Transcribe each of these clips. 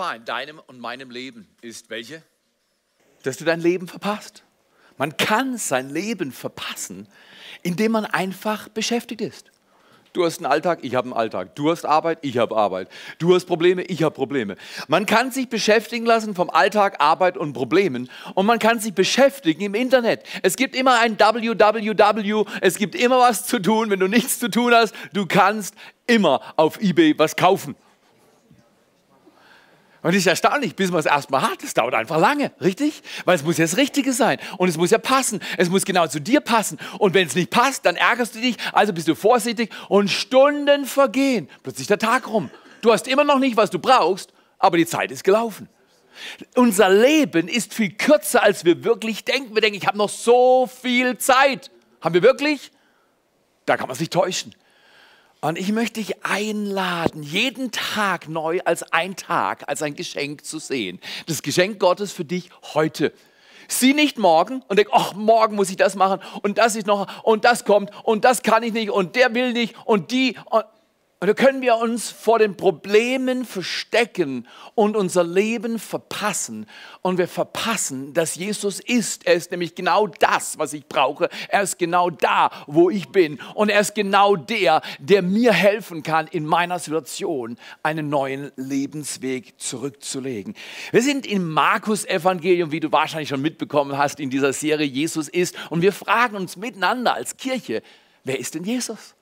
Gefahr in deinem und meinem Leben ist welche? Dass du dein Leben verpasst. Man kann sein Leben verpassen, indem man einfach beschäftigt ist. Du hast einen Alltag, ich habe einen Alltag. Du hast Arbeit, ich habe Arbeit. Du hast Probleme, ich habe Probleme. Man kann sich beschäftigen lassen vom Alltag, Arbeit und Problemen und man kann sich beschäftigen im Internet. Es gibt immer ein www, es gibt immer was zu tun. Wenn du nichts zu tun hast, du kannst immer auf eBay was kaufen. Und es ist erstaunlich, bis man es erstmal hat. Es dauert einfach lange, richtig? Weil es muss ja das Richtige sein. Und es muss ja passen. Es muss genau zu dir passen. Und wenn es nicht passt, dann ärgerst du dich. Also bist du vorsichtig und Stunden vergehen. Plötzlich der Tag rum. Du hast immer noch nicht, was du brauchst, aber die Zeit ist gelaufen. Unser Leben ist viel kürzer, als wir wirklich denken. Wir denken, ich habe noch so viel Zeit. Haben wir wirklich? Da kann man sich täuschen. Und ich möchte dich einladen, jeden Tag neu als ein Tag, als ein Geschenk zu sehen. Das Geschenk Gottes für dich heute. Sieh nicht morgen und denk, ach, morgen muss ich das machen und das ist noch und das kommt und das kann ich nicht und der will nicht und die. Und und da können wir uns vor den Problemen verstecken und unser Leben verpassen. Und wir verpassen, dass Jesus ist. Er ist nämlich genau das, was ich brauche. Er ist genau da, wo ich bin. Und er ist genau der, der mir helfen kann, in meiner Situation einen neuen Lebensweg zurückzulegen. Wir sind im Markus-Evangelium, wie du wahrscheinlich schon mitbekommen hast, in dieser Serie Jesus ist. Und wir fragen uns miteinander als Kirche, wer ist denn Jesus?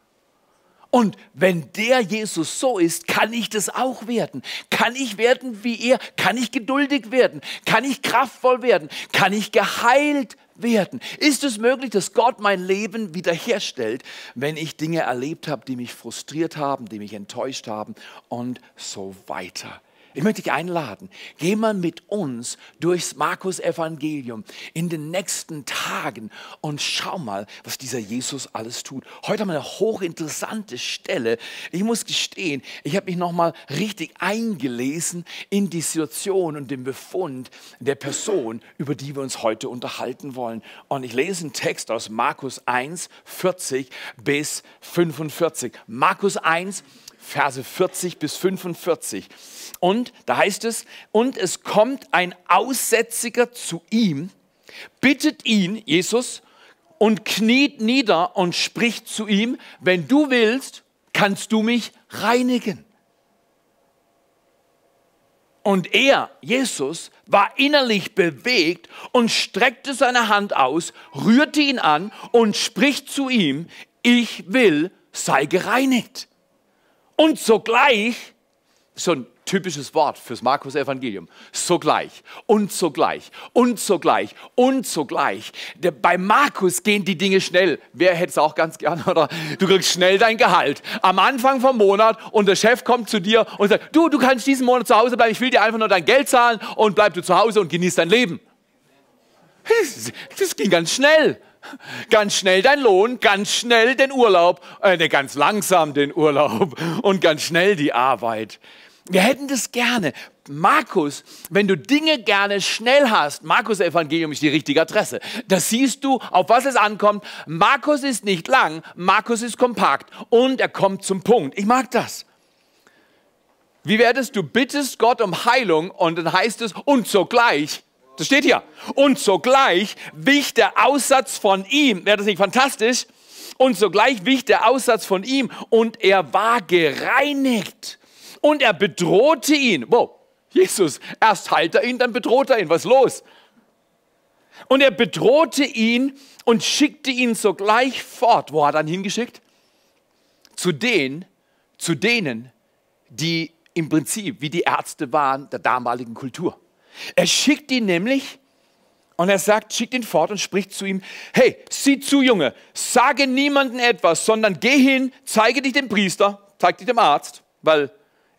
Und wenn der Jesus so ist, kann ich das auch werden. Kann ich werden wie er? Kann ich geduldig werden? Kann ich kraftvoll werden? Kann ich geheilt werden? Ist es möglich, dass Gott mein Leben wiederherstellt, wenn ich Dinge erlebt habe, die mich frustriert haben, die mich enttäuscht haben und so weiter? Ich möchte dich einladen, geh mal mit uns durchs Markus Evangelium in den nächsten Tagen und schau mal, was dieser Jesus alles tut. Heute haben wir eine hochinteressante Stelle. Ich muss gestehen, ich habe mich nochmal richtig eingelesen in die Situation und den Befund der Person, über die wir uns heute unterhalten wollen. Und ich lese einen Text aus Markus 1, 40 bis 45. Markus 1, Verse 40 bis 45. Und da heißt es, und es kommt ein Aussätziger zu ihm, bittet ihn, Jesus, und kniet nieder und spricht zu ihm, wenn du willst, kannst du mich reinigen. Und er, Jesus, war innerlich bewegt und streckte seine Hand aus, rührte ihn an und spricht zu ihm, ich will, sei gereinigt. Und sogleich, so ein typisches Wort fürs Markus Evangelium. Sogleich und sogleich und sogleich und sogleich. Bei Markus gehen die Dinge schnell. Wer hätte es auch ganz gern, oder? Du kriegst schnell dein Gehalt. Am Anfang vom Monat und der Chef kommt zu dir und sagt, du, du kannst diesen Monat zu Hause bleiben, ich will dir einfach nur dein Geld zahlen und bleib du zu Hause und genieß dein Leben. Das ging ganz schnell. Ganz schnell dein Lohn, ganz schnell den Urlaub, äh, ne, ganz langsam den Urlaub und ganz schnell die Arbeit. Wir hätten das gerne. Markus, wenn du Dinge gerne schnell hast, Markus Evangelium ist die richtige Adresse. Da siehst du, auf was es ankommt. Markus ist nicht lang, Markus ist kompakt und er kommt zum Punkt. Ich mag das. Wie wäre es, du bittest Gott um Heilung und dann heißt es, und sogleich, das steht hier, und sogleich wich der Aussatz von ihm, wäre das nicht fantastisch? Und sogleich wich der Aussatz von ihm und er war gereinigt und er bedrohte ihn. Wow, Jesus, erst heilt er ihn, dann bedroht er ihn. Was ist los? Und er bedrohte ihn und schickte ihn sogleich fort. Wo hat er ihn hingeschickt? Zu denen, zu denen, die im Prinzip wie die Ärzte waren der damaligen Kultur. Er schickt ihn nämlich und er sagt, schickt ihn fort und spricht zu ihm, hey, sieh zu, Junge, sage niemandem etwas, sondern geh hin, zeige dich dem Priester, zeig dich dem Arzt, weil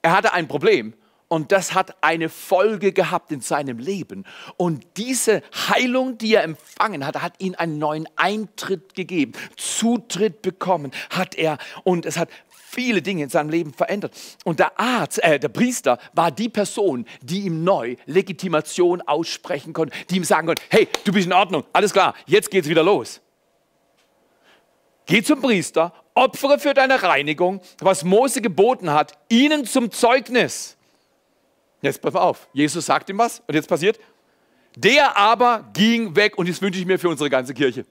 er hatte ein Problem und das hat eine Folge gehabt in seinem Leben. Und diese Heilung, die er empfangen hat, hat ihn einen neuen Eintritt gegeben, Zutritt bekommen hat er und es hat viele Dinge in seinem Leben verändert. Und der Arzt, äh, der Priester war die Person, die ihm neu Legitimation aussprechen konnte, die ihm sagen konnte, hey, du bist in Ordnung, alles klar, jetzt geht's wieder los. Geh zum Priester, opfere für deine Reinigung, was Mose geboten hat, ihnen zum Zeugnis. Jetzt pass auf. Jesus sagt ihm was und jetzt passiert. Der aber ging weg und das wünsche ich mir für unsere ganze Kirche.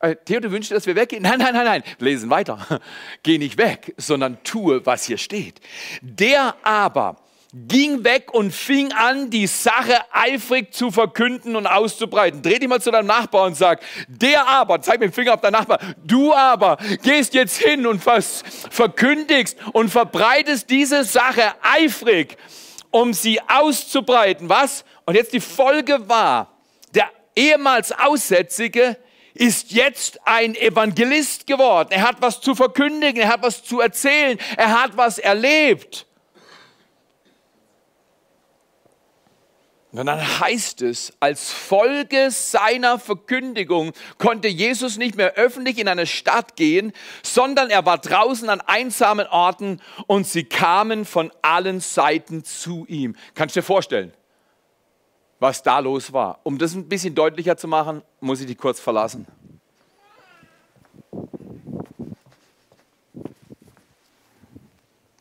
Äh, Theo, du wünschst, dass wir weggehen? Nein, nein, nein, nein. Lesen weiter. Geh nicht weg, sondern tue, was hier steht. Der aber ging weg und fing an, die Sache eifrig zu verkünden und auszubreiten. Dreh dich mal zu deinem Nachbar und sag, der aber, zeig mir den Finger auf deinen Nachbar, du aber gehst jetzt hin und verkündigst und verbreitest diese Sache eifrig, um sie auszubreiten. Was? Und jetzt die Folge war, der ehemals Aussätzige ist jetzt ein Evangelist geworden. Er hat was zu verkündigen, er hat was zu erzählen, er hat was erlebt. Und dann heißt es, als Folge seiner Verkündigung konnte Jesus nicht mehr öffentlich in eine Stadt gehen, sondern er war draußen an einsamen Orten und sie kamen von allen Seiten zu ihm. Kannst du dir vorstellen, was da los war? Um das ein bisschen deutlicher zu machen, muss ich dich kurz verlassen.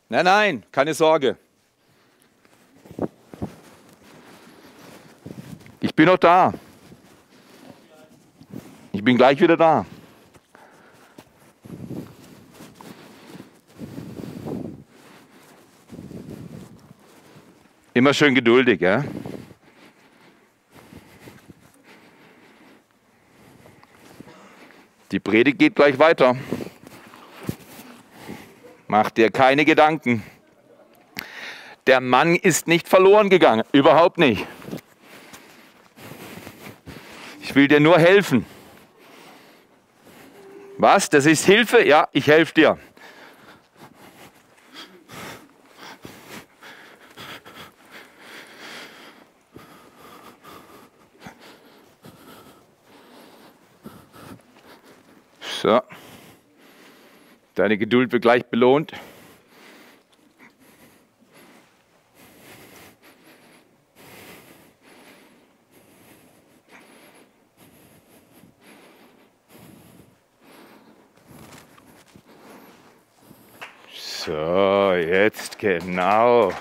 Nein, nein, keine Sorge. Ich bin noch da. Ich bin gleich wieder da. Immer schön geduldig, ja? Die Predigt geht gleich weiter. Mach dir keine Gedanken. Der Mann ist nicht verloren gegangen, überhaupt nicht. Ich will dir nur helfen. Was? Das ist Hilfe? Ja, ich helfe dir. So. Deine Geduld wird gleich belohnt. So, jetzt genau.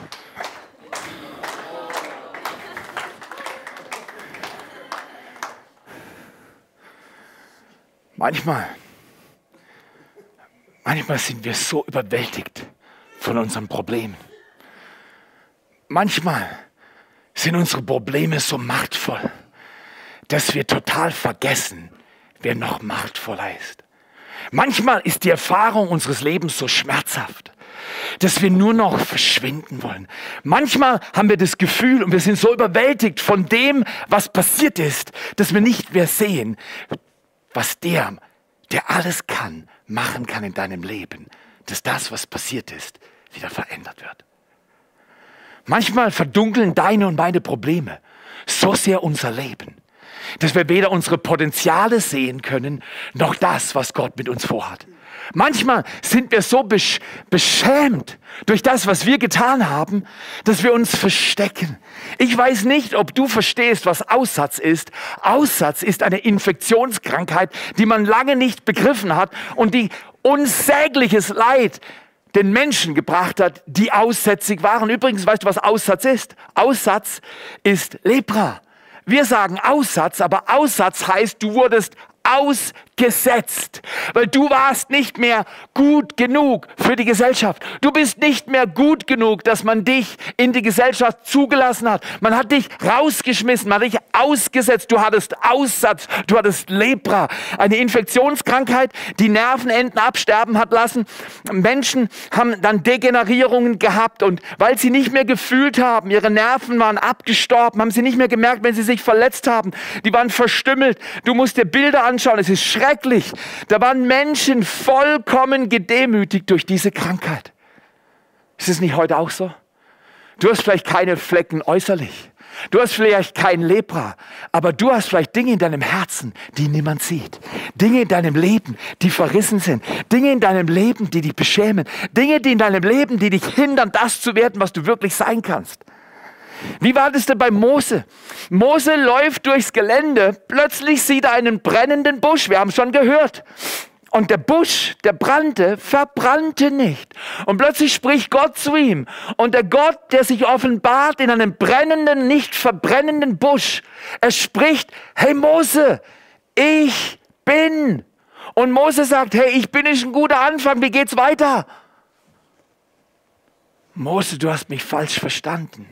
Manchmal, manchmal sind wir so überwältigt von unseren Problemen. Manchmal sind unsere Probleme so machtvoll, dass wir total vergessen, wer noch machtvoller ist. Manchmal ist die Erfahrung unseres Lebens so schmerzhaft, dass wir nur noch verschwinden wollen. Manchmal haben wir das Gefühl und wir sind so überwältigt von dem, was passiert ist, dass wir nicht mehr sehen, was der, der alles kann, machen kann in deinem Leben, dass das, was passiert ist, wieder verändert wird. Manchmal verdunkeln deine und meine Probleme so sehr unser Leben, dass wir weder unsere Potenziale sehen können, noch das, was Gott mit uns vorhat. Manchmal sind wir so besch beschämt durch das, was wir getan haben, dass wir uns verstecken. Ich weiß nicht, ob du verstehst, was Aussatz ist. Aussatz ist eine Infektionskrankheit, die man lange nicht begriffen hat und die unsägliches Leid den Menschen gebracht hat, die aussätzig waren. Übrigens, weißt du, was Aussatz ist? Aussatz ist Lepra. Wir sagen Aussatz, aber Aussatz heißt, du wurdest ausgesetzt, weil du warst nicht mehr gut genug für die Gesellschaft. Du bist nicht mehr gut genug, dass man dich in die Gesellschaft zugelassen hat. Man hat dich rausgeschmissen, man hat dich ausgesetzt. Du hattest Aussatz, du hattest Lepra, eine Infektionskrankheit, die Nervenenden absterben hat lassen. Menschen haben dann Degenerierungen gehabt und weil sie nicht mehr gefühlt haben, ihre Nerven waren abgestorben, haben sie nicht mehr gemerkt, wenn sie sich verletzt haben. Die waren verstümmelt. Du musst dir Bilder anschauen, es ist schrecklich. Da waren Menschen vollkommen gedemütigt durch diese Krankheit. Ist es nicht heute auch so? Du hast vielleicht keine Flecken äußerlich. Du hast vielleicht kein Lepra, aber du hast vielleicht Dinge in deinem Herzen, die niemand sieht. Dinge in deinem Leben, die verrissen sind. Dinge in deinem Leben, die dich beschämen. Dinge, die in deinem Leben, die dich hindern, das zu werden, was du wirklich sein kannst. Wie war das denn bei Mose? Mose läuft durchs Gelände, plötzlich sieht er einen brennenden Busch, wir haben schon gehört. Und der Busch, der brannte, verbrannte nicht. Und plötzlich spricht Gott zu ihm. Und der Gott, der sich offenbart in einem brennenden, nicht verbrennenden Busch, er spricht, hey Mose, ich bin. Und Mose sagt, hey, ich bin ist ein guter Anfang, wie geht's weiter? Mose, du hast mich falsch verstanden.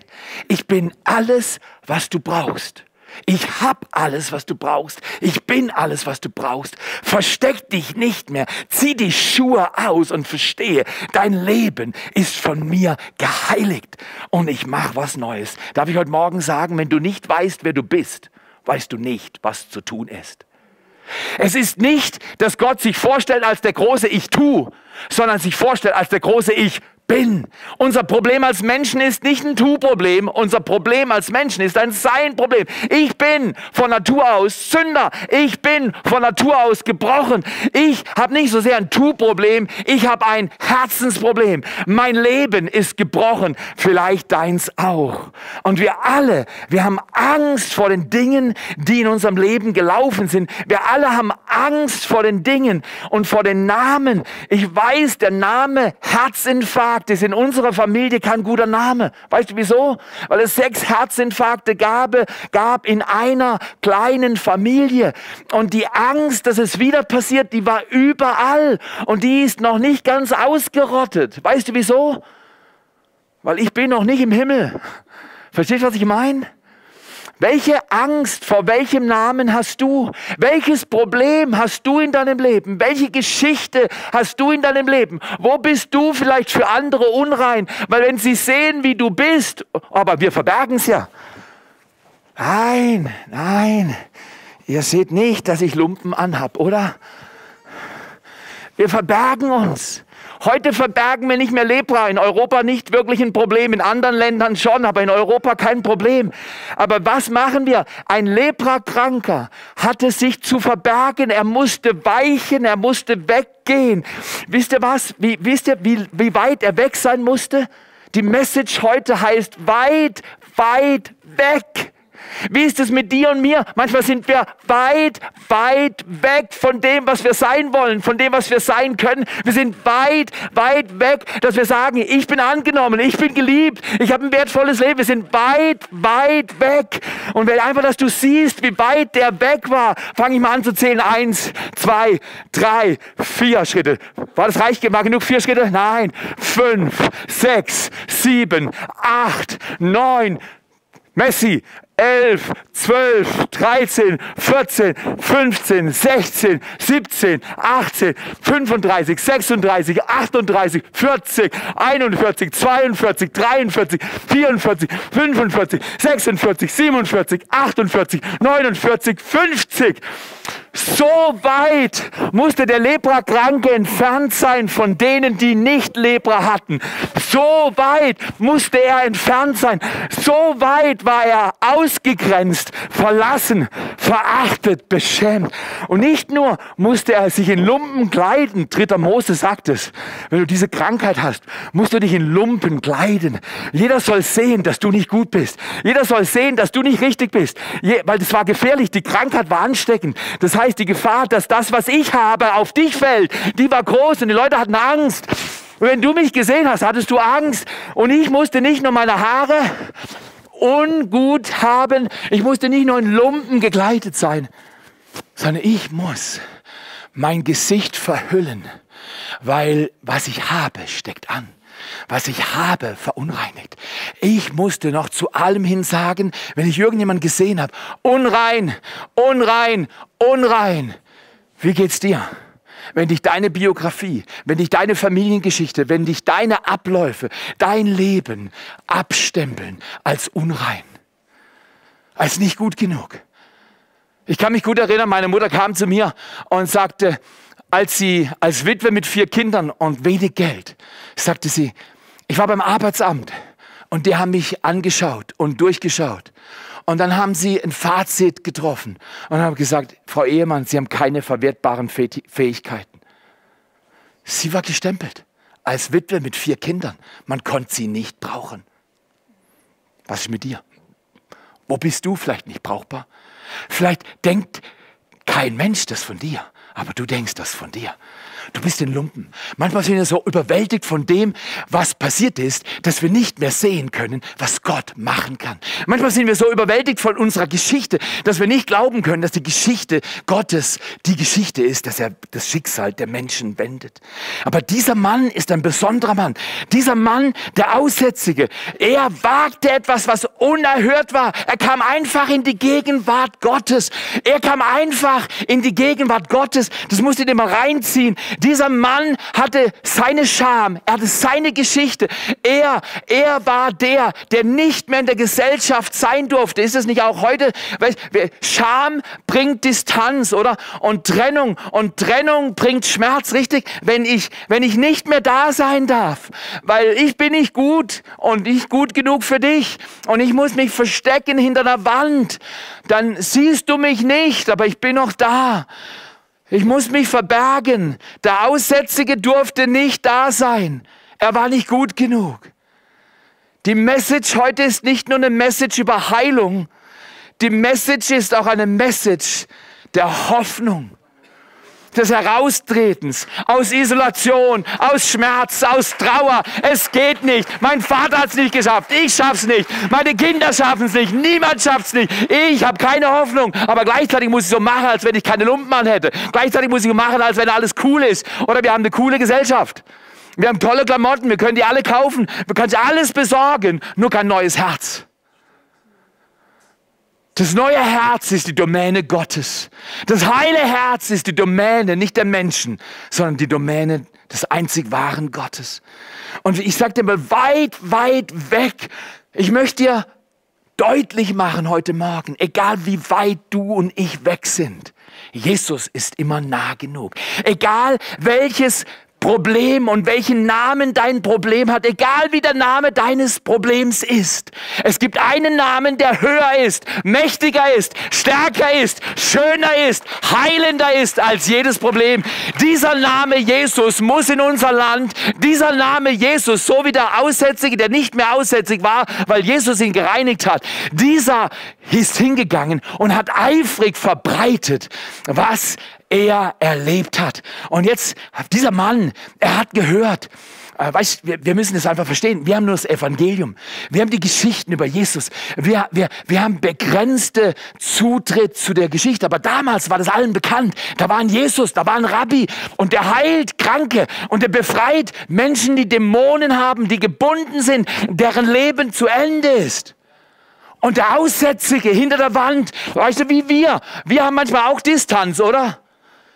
Ich bin alles, was du brauchst. Ich hab alles, was du brauchst. Ich bin alles, was du brauchst. Versteck dich nicht mehr. Zieh die Schuhe aus und verstehe, dein Leben ist von mir geheiligt und ich mach was Neues. Darf ich heute Morgen sagen, wenn du nicht weißt, wer du bist, weißt du nicht, was zu tun ist. Es ist nicht, dass Gott sich vorstellt als der große Ich tu, sondern sich vorstellt als der große Ich bin. Unser Problem als Menschen ist nicht ein Tu-Problem. Unser Problem als Menschen ist ein Sein-Problem. Ich bin von Natur aus Sünder. Ich bin von Natur aus gebrochen. Ich habe nicht so sehr ein Tu-Problem. Ich habe ein Herzensproblem. Mein Leben ist gebrochen. Vielleicht deins auch. Und wir alle, wir haben Angst vor den Dingen, die in unserem Leben gelaufen sind. Wir alle haben Angst vor den Dingen und vor den Namen. Ich weiß, der Name Herzinfarkt Herzinfarkt ist in unserer Familie kein guter Name. Weißt du wieso? Weil es sechs Herzinfarkte gab, gab in einer kleinen Familie. Und die Angst, dass es wieder passiert, die war überall. Und die ist noch nicht ganz ausgerottet. Weißt du wieso? Weil ich bin noch nicht im Himmel. Verstehst du, was ich meine? Welche Angst vor welchem Namen hast du? Welches Problem hast du in deinem Leben? Welche Geschichte hast du in deinem Leben? Wo bist du vielleicht für andere unrein? Weil wenn sie sehen, wie du bist, aber wir verbergen es ja. Nein, nein, ihr seht nicht, dass ich Lumpen anhab, oder? Wir verbergen uns. Heute verbergen wir nicht mehr Lepra. In Europa nicht wirklich ein Problem, in anderen Ländern schon, aber in Europa kein Problem. Aber was machen wir? Ein Leprakranker hatte sich zu verbergen. Er musste weichen, er musste weggehen. Wisst ihr was? Wie, wisst ihr, wie, wie weit er weg sein musste? Die Message heute heißt weit, weit weg. Wie ist es mit dir und mir? Manchmal sind wir weit, weit weg von dem, was wir sein wollen, von dem, was wir sein können. Wir sind weit, weit weg, dass wir sagen, ich bin angenommen, ich bin geliebt, ich habe ein wertvolles Leben. Wir sind weit, weit weg. Und wenn einfach, dass du siehst, wie weit der weg war, fange ich mal an zu zählen. Eins, zwei, drei, vier Schritte. War das reich? War genug vier Schritte? Nein. Fünf, sechs, sieben, acht, neun. Messi, 11, 12, 13, 14, 15, 16, 17, 18, 35, 36, 38, 40, 41, 42, 43, 44, 45, 46, 47, 48, 49, 50. So weit musste der Leprakranke entfernt sein von denen, die nicht Lepra hatten. So weit musste er entfernt sein. So weit war er ausgegrenzt, verlassen, verachtet, beschämt. Und nicht nur musste er sich in Lumpen kleiden, dritter Mose sagt es, wenn du diese Krankheit hast, musst du dich in Lumpen kleiden. Jeder soll sehen, dass du nicht gut bist. Jeder soll sehen, dass du nicht richtig bist. weil das war gefährlich, die Krankheit war ansteckend. Das heißt, die Gefahr, dass das, was ich habe, auf dich fällt, die war groß und die Leute hatten Angst. Und wenn du mich gesehen hast, hattest du Angst. Und ich musste nicht nur meine Haare ungut haben, ich musste nicht nur in Lumpen gekleidet sein, sondern ich muss mein Gesicht verhüllen, weil was ich habe, steckt an was ich habe, verunreinigt. Ich musste noch zu allem hin sagen, wenn ich irgendjemand gesehen habe, unrein, unrein, unrein. Wie geht's dir? Wenn dich deine Biografie, wenn dich deine Familiengeschichte, wenn dich deine Abläufe, dein Leben abstempeln als unrein, als nicht gut genug. Ich kann mich gut erinnern, meine Mutter kam zu mir und sagte, als sie als Witwe mit vier Kindern und wenig Geld, sagte sie, ich war beim Arbeitsamt und die haben mich angeschaut und durchgeschaut. Und dann haben sie ein Fazit getroffen und haben gesagt, Frau Ehemann, Sie haben keine verwertbaren Fähigkeiten. Sie war gestempelt als Witwe mit vier Kindern. Man konnte sie nicht brauchen. Was ist mit dir? Wo bist du vielleicht nicht brauchbar? Vielleicht denkt kein Mensch das von dir Aber du denkst das von dir. Du bist ein Lumpen. Manchmal sind wir so überwältigt von dem, was passiert ist, dass wir nicht mehr sehen können, was Gott machen kann. Manchmal sind wir so überwältigt von unserer Geschichte, dass wir nicht glauben können, dass die Geschichte Gottes die Geschichte ist, dass er das Schicksal der Menschen wendet. Aber dieser Mann ist ein besonderer Mann. Dieser Mann, der Aussätzige, er wagte etwas, was unerhört war. Er kam einfach in die Gegenwart Gottes. Er kam einfach in die Gegenwart Gottes. Das musst du dir mal reinziehen. Dieser Mann hatte seine Scham, er hatte seine Geschichte. Er, er war der, der nicht mehr in der Gesellschaft sein durfte. Ist es nicht auch heute? Scham bringt Distanz, oder? Und Trennung. Und Trennung bringt Schmerz, richtig? Wenn ich, wenn ich nicht mehr da sein darf, weil ich bin nicht gut und nicht gut genug für dich und ich muss mich verstecken hinter der Wand, dann siehst du mich nicht, aber ich bin noch da. Ich muss mich verbergen. Der Aussätzige durfte nicht da sein. Er war nicht gut genug. Die Message heute ist nicht nur eine Message über Heilung. Die Message ist auch eine Message der Hoffnung des Heraustretens, aus Isolation, aus Schmerz, aus Trauer. Es geht nicht. Mein Vater hat es nicht geschafft. Ich schaff's nicht. Meine Kinder schaffen es nicht. Niemand schafft's nicht. Ich habe keine Hoffnung. Aber gleichzeitig muss ich so machen, als wenn ich keine Lumpen an hätte. Gleichzeitig muss ich so machen, als wenn alles cool ist. Oder wir haben eine coole Gesellschaft. Wir haben tolle Klamotten. Wir können die alle kaufen. Wir können alles besorgen. Nur kein neues Herz. Das neue Herz ist die Domäne Gottes. Das heile Herz ist die Domäne nicht der Menschen, sondern die Domäne des einzig wahren Gottes. Und ich sage dir mal, weit, weit weg. Ich möchte dir deutlich machen heute Morgen, egal wie weit du und ich weg sind. Jesus ist immer nah genug. Egal welches Problem und welchen Namen dein Problem hat, egal wie der Name deines Problems ist. Es gibt einen Namen, der höher ist, mächtiger ist, stärker ist, schöner ist, heilender ist als jedes Problem. Dieser Name Jesus muss in unser Land, dieser Name Jesus, so wie der Aussätzige, der nicht mehr aussätzig war, weil Jesus ihn gereinigt hat, dieser ist hingegangen und hat eifrig verbreitet, was er erlebt hat. Und jetzt, dieser Mann, er hat gehört, äh, weißt, wir, wir müssen das einfach verstehen. Wir haben nur das Evangelium. Wir haben die Geschichten über Jesus. Wir, wir, wir haben begrenzte Zutritt zu der Geschichte. Aber damals war das allen bekannt. Da war ein Jesus, da war ein Rabbi und der heilt Kranke und der befreit Menschen, die Dämonen haben, die gebunden sind, deren Leben zu Ende ist. Und der Aussätzige hinter der Wand, weißt du, wie wir. Wir haben manchmal auch Distanz, oder?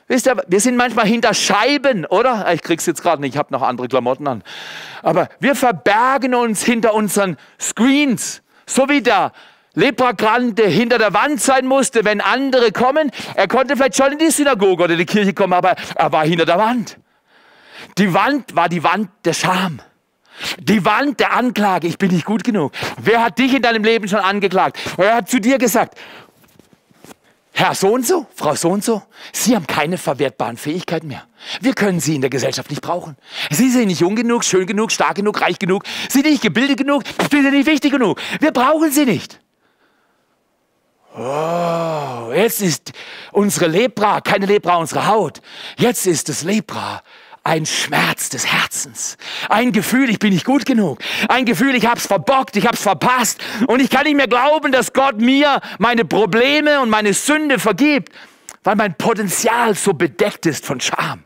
Wisst ihr, wir sind manchmal hinter Scheiben, oder? Ich krieg's jetzt gerade nicht, ich habe noch andere Klamotten an. Aber wir verbergen uns hinter unseren Screens, so wie der Leprakranke hinter der Wand sein musste, wenn andere kommen. Er konnte vielleicht schon in die Synagoge oder die Kirche kommen, aber er war hinter der Wand. Die Wand war die Wand der Scham. Die Wand der Anklage, ich bin nicht gut genug. Wer hat dich in deinem Leben schon angeklagt? Wer hat zu dir gesagt, Herr so und so, Frau so und so, Sie haben keine verwertbaren Fähigkeiten mehr. Wir können Sie in der Gesellschaft nicht brauchen. Sie sind nicht jung genug, schön genug, stark genug, reich genug. Sie sind nicht gebildet genug, Sie sind nicht wichtig genug. Wir brauchen Sie nicht. Oh, jetzt ist unsere Lepra, keine Lepra, unsere Haut. Jetzt ist es Lepra, ein Schmerz des Herzens, ein Gefühl, ich bin nicht gut genug, ein Gefühl, ich hab's verbockt, ich hab's verpasst und ich kann nicht mehr glauben, dass Gott mir meine Probleme und meine Sünde vergibt, weil mein Potenzial so bedeckt ist von Scham.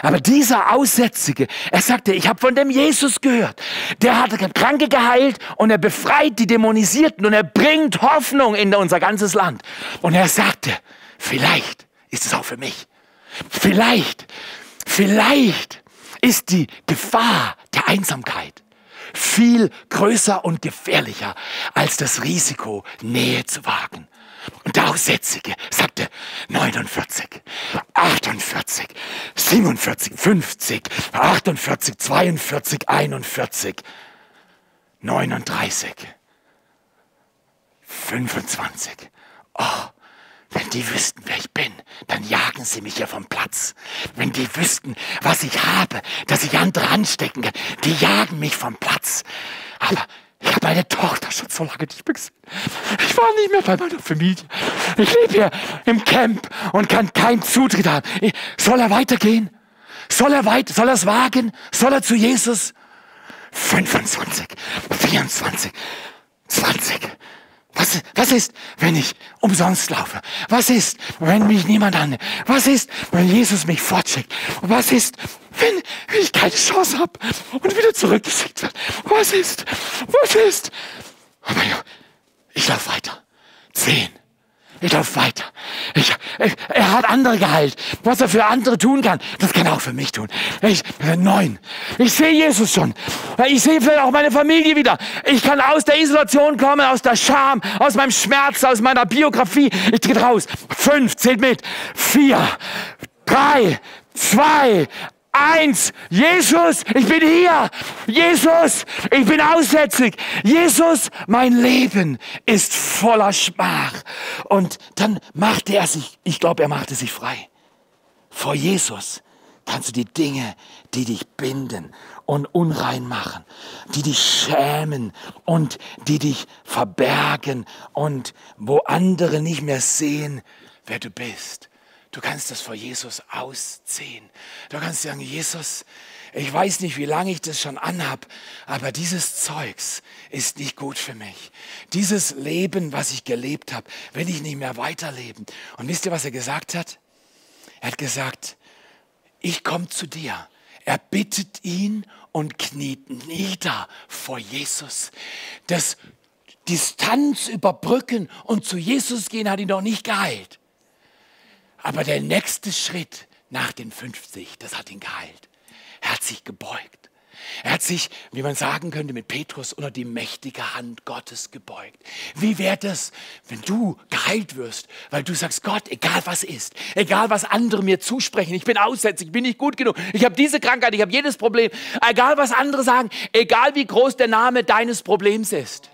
Aber dieser Aussätzige, er sagte, ich habe von dem Jesus gehört. Der hat Kranke geheilt und er befreit die Dämonisierten und er bringt Hoffnung in unser ganzes Land. Und er sagte, vielleicht ist es auch für mich. Vielleicht Vielleicht ist die Gefahr der Einsamkeit viel größer und gefährlicher als das Risiko, Nähe zu wagen. Und der Aussätzige sagte 49, 48, 47, 50, 48, 42, 41, 39, 25. Oh, wenn die wüssten, wer ich bin, dann jagen sie mich ja vom Platz. Wenn die wüssten, was ich habe, dass ich andere anstecken kann, die jagen mich vom Platz. Aber Ich habe meine Tochter schon so lange nicht mehr gesehen. Ich war nicht mehr bei meiner Familie. Ich lebe hier im Camp und kann keinen Zutritt haben. Soll er weitergehen? Soll er weit, soll er es wagen? Soll er zu Jesus? 25, 24, 20. Was, was ist, wenn ich umsonst laufe? Was ist, wenn mich niemand annimmt? Was ist, wenn Jesus mich fortschickt? Was ist, wenn, ich keine Chance habe und wieder zurückgeschickt werde? Was ist, was ist? Aber ja, ich laufe weiter. Zehn, ich laufe weiter. Ich, ich, er hat andere geheilt. Was er für andere tun kann, das kann er auch für mich tun. Ich, neun. Ich sehe Jesus schon. Ich sehe vielleicht auch meine Familie wieder. Ich kann aus der Isolation kommen, aus der Scham, aus meinem Schmerz, aus meiner Biografie. Ich tritt raus. Fünf, zählt mit. Vier, drei, zwei, Eins, Jesus, ich bin hier. Jesus, ich bin aussätzig. Jesus, mein Leben ist voller Schmach. Und dann machte er sich, ich glaube, er machte sich frei. Vor Jesus kannst du die Dinge, die dich binden und unrein machen, die dich schämen und die dich verbergen und wo andere nicht mehr sehen, wer du bist Du kannst das vor Jesus ausziehen. Du kannst sagen, Jesus, ich weiß nicht, wie lange ich das schon anhab, aber dieses Zeugs ist nicht gut für mich. Dieses Leben, was ich gelebt habe, will ich nicht mehr weiterleben. Und wisst ihr, was er gesagt hat? Er hat gesagt, ich komme zu dir. Er bittet ihn und kniet nieder vor Jesus. Das Distanz überbrücken und zu Jesus gehen hat ihn doch nicht geheilt. Aber der nächste Schritt nach den 50, das hat ihn geheilt. Er hat sich gebeugt. Er hat sich, wie man sagen könnte, mit Petrus unter die mächtige Hand Gottes gebeugt. Wie wäre das, wenn du geheilt wirst, weil du sagst, Gott, egal was ist, egal was andere mir zusprechen, ich bin aussätzlich, ich bin nicht gut genug, ich habe diese Krankheit, ich habe jedes Problem, egal was andere sagen, egal wie groß der Name deines Problems ist.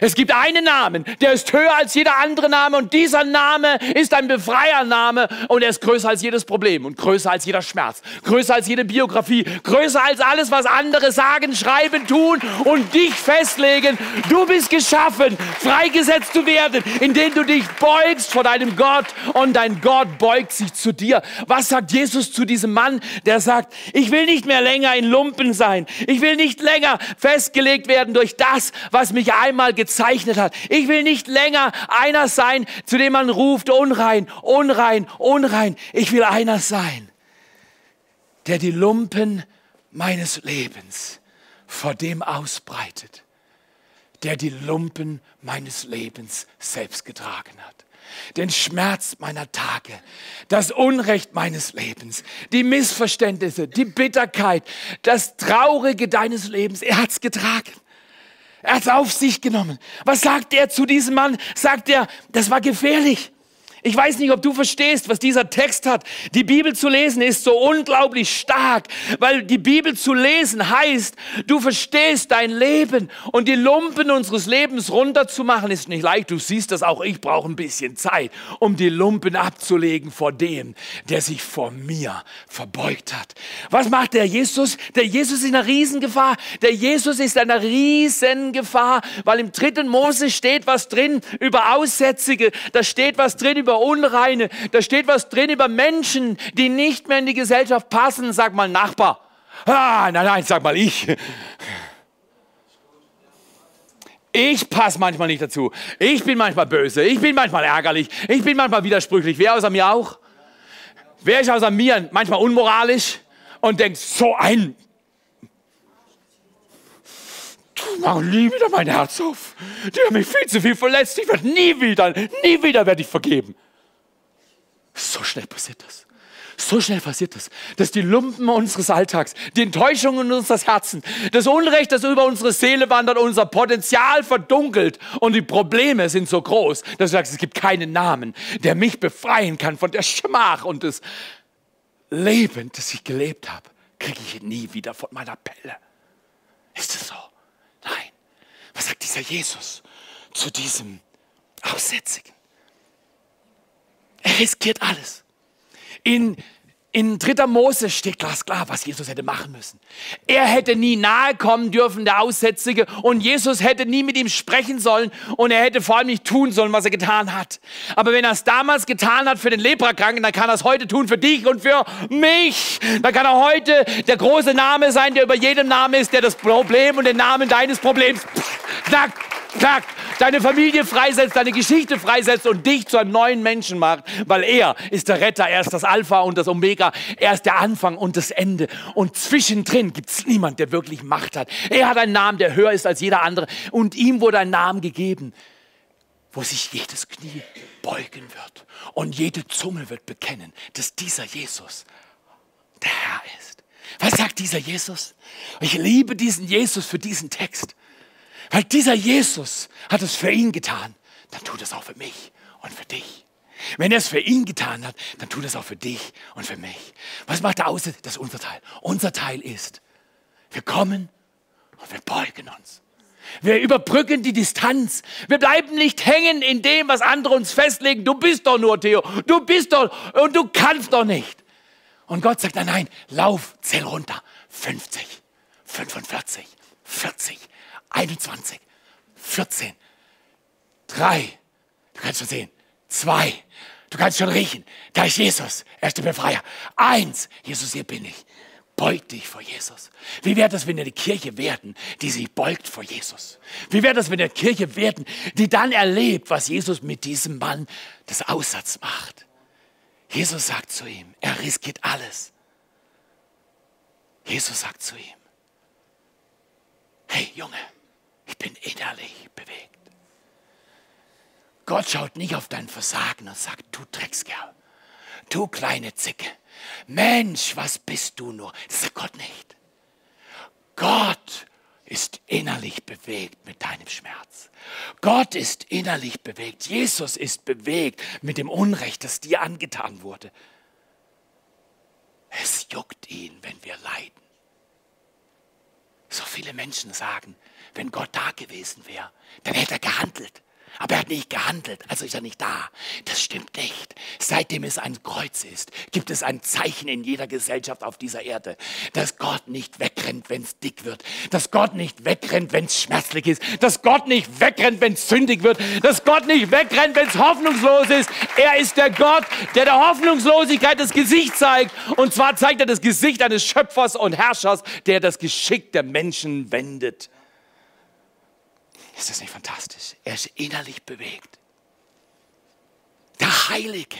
Es gibt einen Namen, der ist höher als jeder andere Name und dieser Name ist ein Befreiername und er ist größer als jedes Problem und größer als jeder Schmerz, größer als jede Biografie, größer als alles, was andere sagen, schreiben, tun und dich festlegen. Du bist geschaffen, freigesetzt zu werden, indem du dich beugst vor deinem Gott und dein Gott beugt sich zu dir. Was sagt Jesus zu diesem Mann, der sagt, ich will nicht mehr länger in Lumpen sein, ich will nicht länger festgelegt werden durch das, was mich einmal gezeichnet hat. Ich will nicht länger einer sein, zu dem man ruft, unrein, unrein, unrein. Ich will einer sein, der die Lumpen meines Lebens vor dem ausbreitet, der die Lumpen meines Lebens selbst getragen hat den Schmerz meiner Tage, das Unrecht meines Lebens, die Missverständnisse, die Bitterkeit, das Traurige deines Lebens. Er hat's getragen. Er hat es auf sich genommen. Was sagt er zu diesem Mann? Sagt er, das war gefährlich. Ich weiß nicht, ob du verstehst, was dieser Text hat. Die Bibel zu lesen ist so unglaublich stark, weil die Bibel zu lesen heißt, du verstehst dein Leben und die Lumpen unseres Lebens runterzumachen ist nicht leicht. Du siehst das auch, ich brauche ein bisschen Zeit, um die Lumpen abzulegen vor dem, der sich vor mir verbeugt hat. Was macht der Jesus? Der Jesus ist in einer Riesengefahr. Der Jesus ist in einer Riesengefahr, weil im dritten Mose steht was drin über Aussätzige, da steht was drin über über Unreine, da steht was drin über Menschen, die nicht mehr in die Gesellschaft passen. Sag mal Nachbar. Ah, nein, nein, sag mal ich. Ich passe manchmal nicht dazu. Ich bin manchmal böse. Ich bin manchmal ärgerlich. Ich bin manchmal widersprüchlich. Wer außer mir auch? Wer ist außer mir manchmal unmoralisch und denkt, so ein mach nie wieder mein Herz auf. Die haben mich viel zu viel verletzt. Ich werde nie wieder, nie wieder werde ich vergeben. So schnell passiert das. So schnell passiert das, dass die Lumpen unseres Alltags, die Enttäuschungen unseres Herzens, das Unrecht, das über unsere Seele wandert, unser Potenzial verdunkelt und die Probleme sind so groß, dass du sagst, es gibt keinen Namen, der mich befreien kann von der Schmach und des Leben, das ich gelebt habe, kriege ich nie wieder von meiner Pelle. Ist es so? Dieser Jesus zu diesem Aussätzigen? Er riskiert alles. In In 3. Mose steht glasklar, was Jesus hätte machen müssen. Er hätte nie nahe kommen dürfen, der Aussätzige, und Jesus hätte nie mit ihm sprechen sollen und er hätte vor allem nicht tun sollen, was er getan hat. Aber wenn er es damals getan hat für den Leprakranken, dann kann er es heute tun für dich und für mich. Dann kann er heute der große Name sein, der über jedem Namen ist, der das Problem und den Namen deines Problems knackt zack, deine Familie freisetzt, deine Geschichte freisetzt und dich zu einem neuen Menschen macht, weil er ist der Retter, er ist das Alpha und das Omega, er ist der Anfang und das Ende. Und zwischendrin gibt es niemand, der wirklich Macht hat. Er hat einen Namen, der höher ist als jeder andere und ihm wurde ein Name gegeben, wo sich jedes Knie beugen wird und jede Zunge wird bekennen, dass dieser Jesus der Herr ist. Was sagt dieser Jesus? Ich liebe diesen Jesus für diesen Text. Weil dieser Jesus hat es für ihn getan, dann tut es auch für mich und für dich. Wenn er es für ihn getan hat, dann tut es auch für dich und für mich. Was macht er aus? Das ist unser Teil. Unser Teil ist, wir kommen und wir beugen uns. Wir überbrücken die Distanz. Wir bleiben nicht hängen in dem, was andere uns festlegen. Du bist doch nur Theo. Du bist doch und du kannst doch nicht. Und Gott sagt, nein, nein, lauf, zähl runter. 50, 45, 40, 21, 14, 3, du kannst schon sehen, 2, du kannst schon riechen, da ist Jesus, er ist der Befreier. 1, Jesus, hier bin ich. Beug dich vor Jesus. Wie wäre das, wenn wir eine Kirche werden, die sich beugt vor Jesus? Wie wäre das, wenn wir eine Kirche werden, die dann erlebt, was Jesus mit diesem Mann des Aussatz macht? Jesus sagt zu ihm, er riskiert alles. Jesus sagt zu ihm, hey Junge, ich bin innerlich bewegt. Gott schaut nicht auf dein Versagen und sagt, du Dreckskerl, du kleine Zicke, Mensch, was bist du nur? Das sagt Gott nicht. Gott ist innerlich bewegt mit deinem Schmerz. Gott ist innerlich bewegt. Jesus ist bewegt mit dem Unrecht, das dir angetan wurde. Es juckt ihn, wenn wir leiden. So viele Menschen sagen, wenn Gott da gewesen wäre, dann hätte er gehandelt. Aber er hat nicht gehandelt, also ist er nicht da. Das stimmt nicht. Seitdem es ein Kreuz ist, gibt es ein Zeichen in jeder Gesellschaft auf dieser Erde, dass Gott nicht wegrennt, wenn es dick wird, dass Gott nicht wegrennt, wenn es schmerzlich ist, dass Gott nicht wegrennt, wenn es sündig wird, dass Gott nicht wegrennt, wenn es hoffnungslos ist. Er ist der Gott, der der Hoffnungslosigkeit das Gesicht zeigt. Und zwar zeigt er das Gesicht eines Schöpfers und Herrschers, der das Geschick der Menschen wendet. Ist das nicht fantastisch? Er ist innerlich bewegt. Der Heilige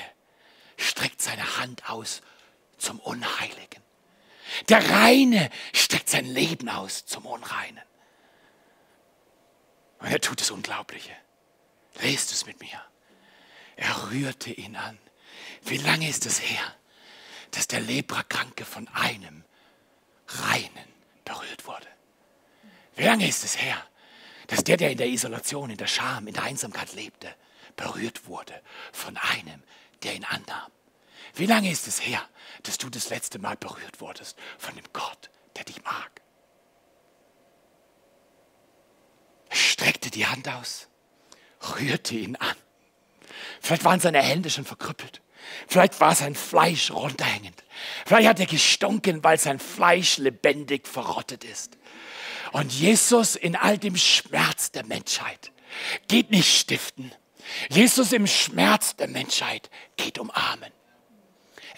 streckt seine Hand aus zum Unheiligen. Der Reine streckt sein Leben aus zum Unreinen. Und er tut das Unglaubliche. Lest es mit mir. Er rührte ihn an. Wie lange ist es her, dass der Leprakranke von einem Reinen berührt wurde? Wie lange ist es her, dass der, der in der Isolation, in der Scham, in der Einsamkeit lebte, berührt wurde von einem, der ihn annahm. Wie lange ist es her, dass du das letzte Mal berührt wurdest von dem Gott, der dich mag? Er streckte die Hand aus, rührte ihn an. Vielleicht waren seine Hände schon verkrüppelt. Vielleicht war sein Fleisch runterhängend. Vielleicht hat er gestunken, weil sein Fleisch lebendig verrottet ist. Und Jesus in all dem Schmerz der Menschheit geht nicht stiften. Jesus im Schmerz der Menschheit geht umarmen.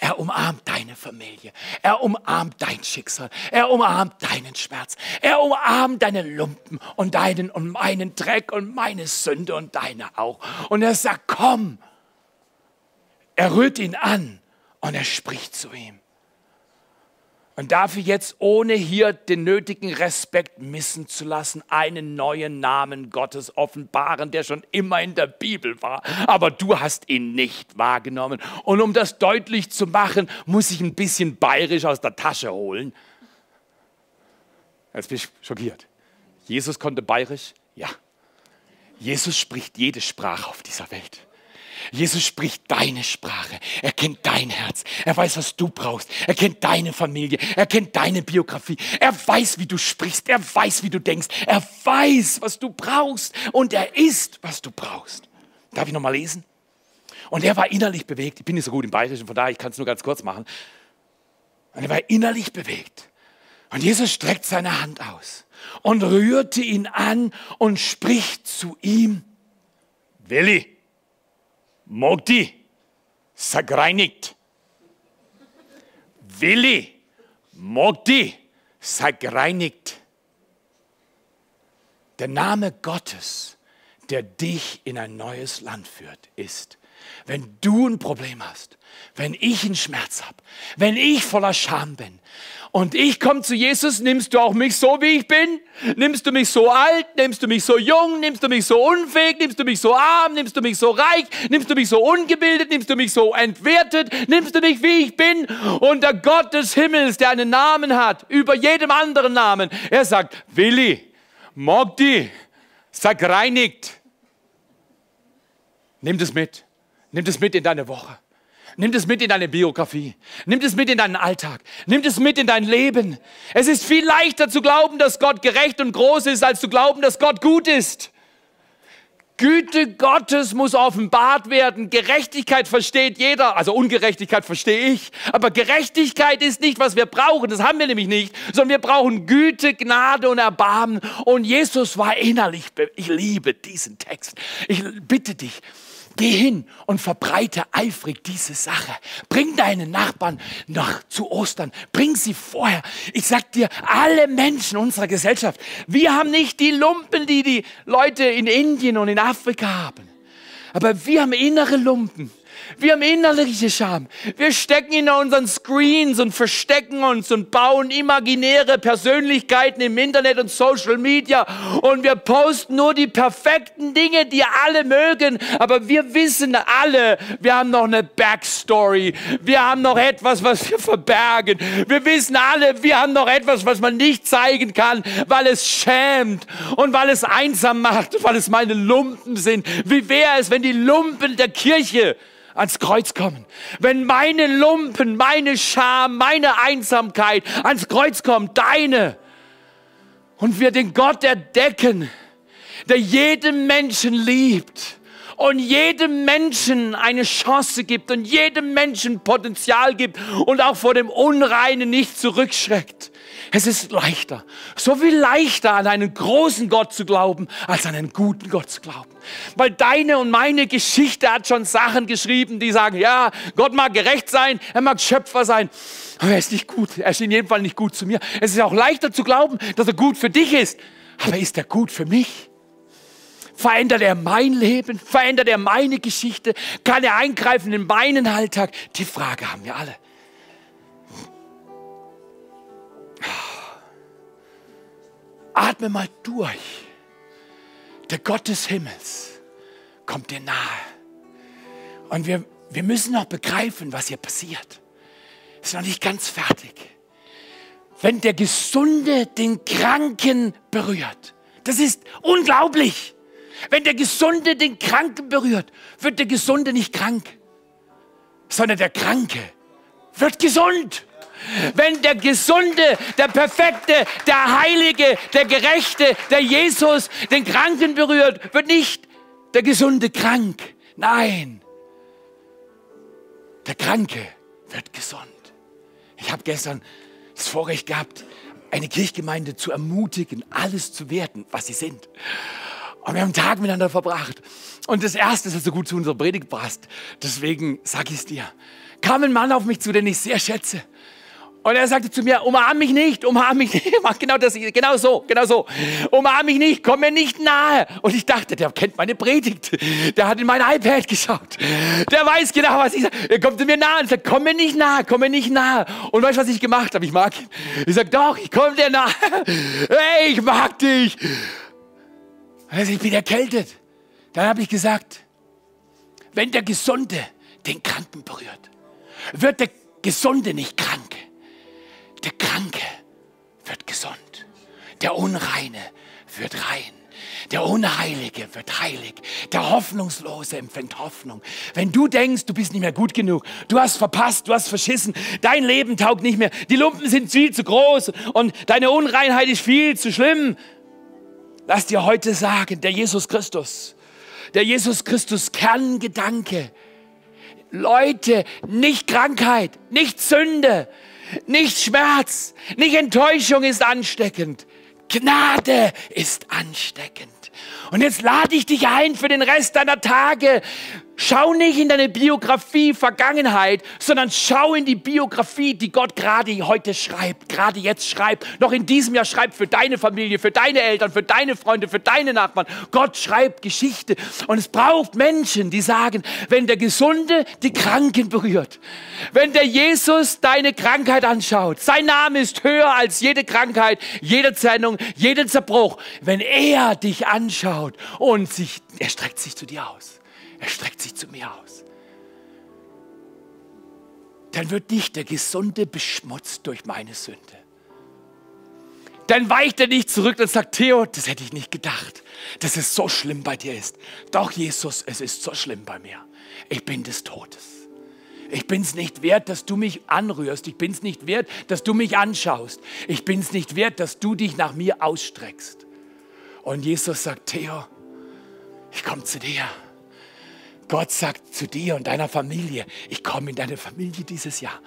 Er umarmt deine Familie. Er umarmt dein Schicksal. Er umarmt deinen Schmerz. Er umarmt deine Lumpen und deinen und meinen Dreck und meine Sünde und deine auch. Und er sagt, komm. Er rührt ihn an und er spricht zu ihm. Und dafür jetzt, ohne hier den nötigen Respekt missen zu lassen, einen neuen Namen Gottes offenbaren, der schon immer in der Bibel war. Aber du hast ihn nicht wahrgenommen. Und um das deutlich zu machen, muss ich ein bisschen bayerisch aus der Tasche holen. Jetzt bin ich schockiert. Jesus konnte bayerisch? Ja. Jesus spricht jede Sprache auf dieser Welt. Jesus spricht deine Sprache. Er kennt dein Herz. Er weiß, was du brauchst. Er kennt deine Familie. Er kennt deine Biografie. Er weiß, wie du sprichst. Er weiß, wie du denkst. Er weiß, was du brauchst. Und er ist, was du brauchst. Darf ich nochmal lesen? Und er war innerlich bewegt. Ich bin nicht so gut im Bayerischen, von daher, ich kann es nur ganz kurz machen. Und er war innerlich bewegt. Und Jesus streckt seine Hand aus und rührte ihn an und spricht zu ihm, Willi, Mogdi, sag reinigt. Willi, Mogdi, sag gereinigt. Der Name Gottes, der dich in ein neues Land führt, ist, wenn du ein Problem hast, wenn ich einen Schmerz habe, wenn ich voller Scham bin und ich komme zu Jesus, nimmst du auch mich so, wie ich bin? Nimmst du mich so alt? Nimmst du mich so jung? Nimmst du mich so unfähig? Nimmst du mich so arm? Nimmst du mich so reich? Nimmst du mich so ungebildet? Nimmst du mich so entwertet? Nimmst du mich, wie ich bin? Und der Gott des Himmels, der einen Namen hat, über jedem anderen Namen, er sagt, Willi, Mogdi, sag reinigt. Nimm das mit. Nimm das mit in deine Woche. Nimm das mit in deine Biografie. Nimm das mit in deinen Alltag. Nimm das mit in dein Leben. Es ist viel leichter zu glauben, dass Gott gerecht und groß ist, als zu glauben, dass Gott gut ist. Güte Gottes muss offenbart werden. Gerechtigkeit versteht jeder, also Ungerechtigkeit verstehe ich. Aber Gerechtigkeit ist nicht, was wir brauchen. Das haben wir nämlich nicht, sondern wir brauchen Güte, Gnade und Erbarmen. Und Jesus war innerlich, ich liebe diesen Text. Ich bitte dich, Geh hin und verbreite eifrig diese Sache. Bring deine Nachbarn noch zu Ostern. Bring sie vorher. Ich sag dir, alle Menschen unserer Gesellschaft, wir haben nicht die Lumpen, die die Leute in Indien und in Afrika haben. Aber wir haben innere Lumpen. Wir haben innerliche Scham. Wir stecken in unseren Screens und verstecken uns und bauen imaginäre Persönlichkeiten im Internet und Social Media und wir posten nur die perfekten Dinge, die alle mögen. Aber wir wissen alle, wir haben noch eine Backstory. Wir haben noch etwas, was wir verbergen. Wir wissen alle, wir haben noch etwas, was man nicht zeigen kann, weil es schämt und weil es einsam macht weil es meine Lumpen sind. Wie wäre es, wenn die Lumpen der Kirche ans Kreuz kommen. Wenn meine Lumpen, meine Scham, meine Einsamkeit ans Kreuz kommt, deine, und wir den Gott entdecken, der jeden Menschen liebt und jedem Menschen eine Chance gibt und jedem Menschen Potenzial gibt und auch vor dem Unreinen nicht zurückschreckt. Es ist leichter, so viel leichter an einen großen Gott zu glauben, als an einen guten Gott zu glauben. Weil deine und meine Geschichte hat schon Sachen geschrieben, die sagen, ja, Gott mag gerecht sein, er mag Schöpfer sein, aber er ist nicht gut. Er ist in jedem Fall nicht gut zu mir. Es ist auch leichter zu glauben, dass er gut für dich ist, aber ist er gut für mich? Verändert er mein Leben? Verändert er meine Geschichte? Kann er eingreifen in meinen Alltag? Die Frage haben wir alle. Atme mal durch. Der Gott des Himmels kommt dir nahe. Und wir, wir müssen noch begreifen, was hier passiert. Ist noch nicht ganz fertig. Wenn der Gesunde den Kranken berührt, das ist unglaublich. Wenn der Gesunde den Kranken berührt, wird der Gesunde nicht krank, sondern der Kranke wird gesund. Wenn der Gesunde, der Perfekte, der Heilige, der Gerechte, der Jesus den Kranken berührt, wird nicht der Gesunde krank. Nein, der Kranke wird gesund. Ich habe gestern das Vorrecht gehabt, eine Kirchgemeinde zu ermutigen, alles zu werden, was sie sind. Und wir haben einen Tag miteinander verbracht. Und das Erste, das so gut zu unserer Predigt passt, deswegen sage ich es dir, kam ein Mann auf mich zu, den ich sehr schätze. Und er sagte zu mir, umarm mich nicht, umarm mich nicht. Mach genau das, genau so, genau so. Umarm mich nicht, komm mir nicht nahe. Und ich dachte, der kennt meine Predigt. Der hat in mein iPad geschaut. Der weiß genau, was ich sage. Er kommt zu mir nahe und sagt, komm mir nicht nahe, komm mir nicht nahe. Und weißt du, was ich gemacht habe? Ich mag ihn. Ich sage, doch, ich komme dir nahe. Hey, ich mag dich. Also ich bin erkältet. Dann habe ich gesagt, wenn der Gesunde den Kranken berührt, wird der Gesunde nicht krank. Der Kranke wird gesund. Der Unreine wird rein. Der Unheilige wird heilig. Der Hoffnungslose empfängt Hoffnung. Wenn du denkst, du bist nicht mehr gut genug, du hast verpasst, du hast verschissen, dein Leben taugt nicht mehr, die Lumpen sind viel zu groß und deine Unreinheit ist viel zu schlimm, lass dir heute sagen, der Jesus Christus, der Jesus Christus Kerngedanke, Leute, nicht Krankheit, nicht Sünde, Nicht Schmerz, nicht Enttäuschung ist ansteckend. Gnade ist ansteckend. Und jetzt lade ich dich ein für den Rest deiner Tage. Schau nicht in deine Biografie Vergangenheit, sondern schau in die Biografie, die Gott gerade heute schreibt, gerade jetzt schreibt, noch in diesem Jahr schreibt für deine Familie, für deine Eltern, für deine Freunde, für deine Nachbarn. Gott schreibt Geschichte. Und es braucht Menschen, die sagen, wenn der Gesunde die Kranken berührt, wenn der Jesus deine Krankheit anschaut, sein Name ist höher als jede Krankheit, jede Zerrung, jeden Zerbruch, wenn er dich anschaut und sich, er streckt sich zu dir aus er streckt sich zu mir aus. Dann wird nicht der Gesunde beschmutzt durch meine Sünde. Dann weicht er nicht zurück und sagt, Theo, das hätte ich nicht gedacht, dass es so schlimm bei dir ist. Doch, Jesus, es ist so schlimm bei mir. Ich bin des Todes. Ich bin es nicht wert, dass du mich anrührst. Ich bin es nicht wert, dass du mich anschaust. Ich bin es nicht wert, dass du dich nach mir ausstreckst. Und Jesus sagt, Theo, ich komme zu dir. Gott sagt zu dir und deiner Familie, ich komme in deine Familie dieses Jahr.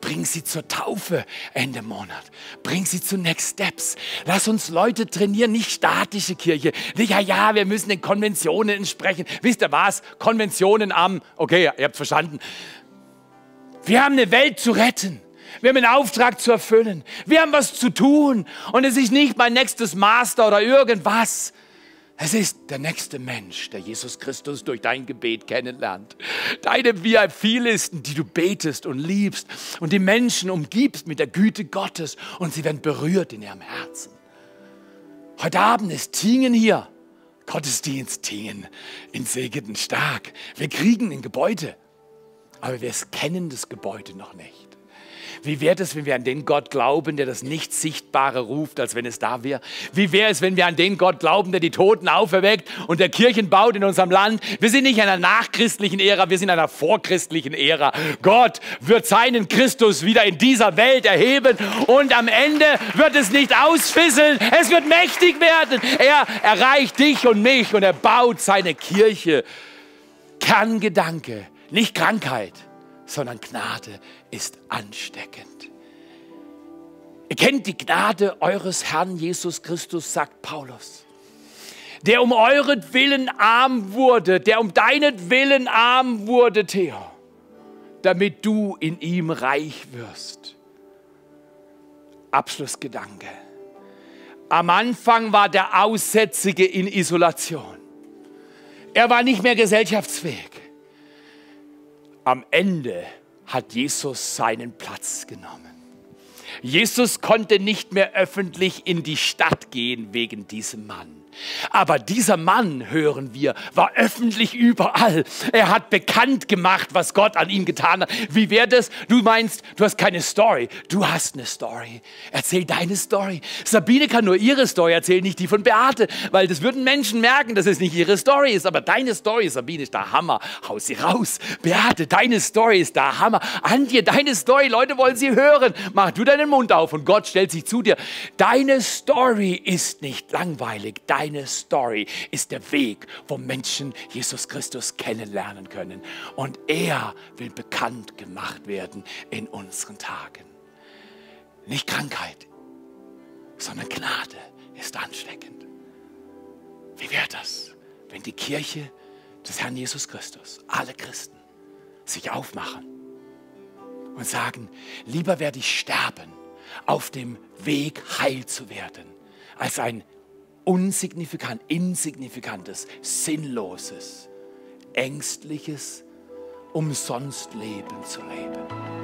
Bring sie zur Taufe Ende Monat. Bring sie zu Next Steps. Lass uns Leute trainieren, nicht statische Kirche. Nicht, ja, ja, wir müssen den Konventionen entsprechen. Wisst ihr was? Konventionen am, okay, ihr habt verstanden. Wir haben eine Welt zu retten. Wir haben einen Auftrag zu erfüllen. Wir haben was zu tun. Und es ist nicht mein nächstes Master oder irgendwas. Es ist der nächste Mensch, der Jesus Christus durch dein Gebet kennenlernt. Deine VIP-Listen, die du betest und liebst und die Menschen umgibst mit der Güte Gottes und sie werden berührt in ihrem Herzen. Heute Abend ist Tingen hier. Gottesdienst Tingen in Segeten stark. Wir kriegen ein Gebäude, aber wir kennen das Gebäude noch nicht. Wie wäre es, wenn wir an den Gott glauben, der das Nicht-Sichtbare ruft, als wenn es da wäre? Wie wäre es, wenn wir an den Gott glauben, der die Toten auferweckt und der Kirchen baut in unserem Land? Wir sind nicht in einer nachchristlichen Ära, wir sind in einer vorchristlichen Ära. Gott wird seinen Christus wieder in dieser Welt erheben und am Ende wird es nicht ausfisseln, es wird mächtig werden. Er erreicht dich und mich und er baut seine Kirche. Kerngedanke, nicht Krankheit sondern Gnade ist ansteckend. Ihr kennt die Gnade eures Herrn Jesus Christus, sagt Paulus, der um euretwillen arm wurde, der um deinetwillen arm wurde, Theo, damit du in ihm reich wirst. Abschlussgedanke. Am Anfang war der Aussätzige in Isolation. Er war nicht mehr gesellschaftsfähig. Am Ende hat Jesus seinen Platz genommen. Jesus konnte nicht mehr öffentlich in die Stadt gehen wegen diesem Mann. Aber dieser Mann, hören wir, war öffentlich überall. Er hat bekannt gemacht, was Gott an ihm getan hat. Wie wäre das? Du meinst, du hast keine Story. Du hast eine Story. Erzähl deine Story. Sabine kann nur ihre Story erzählen, nicht die von Beate, weil das würden Menschen merken, dass es nicht ihre Story ist. Aber deine Story, Sabine, ist der Hammer. Hau sie raus. Beate, deine Story ist der Hammer. Antje, deine Story, Leute wollen sie hören. Mach du deinen Mund auf und Gott stellt sich zu dir. Deine Story ist nicht langweilig. Deine deine Story ist der Weg, wo Menschen Jesus Christus kennenlernen können. Und er will bekannt gemacht werden in unseren Tagen. Nicht Krankheit, sondern Gnade ist ansteckend. Wie wäre das, wenn die Kirche des Herrn Jesus Christus, alle Christen, sich aufmachen und sagen, lieber werde ich sterben auf dem Weg heil zu werden, als ein unsignifikant, insignifikantes, sinnloses, ängstliches, umsonst Leben zu leben.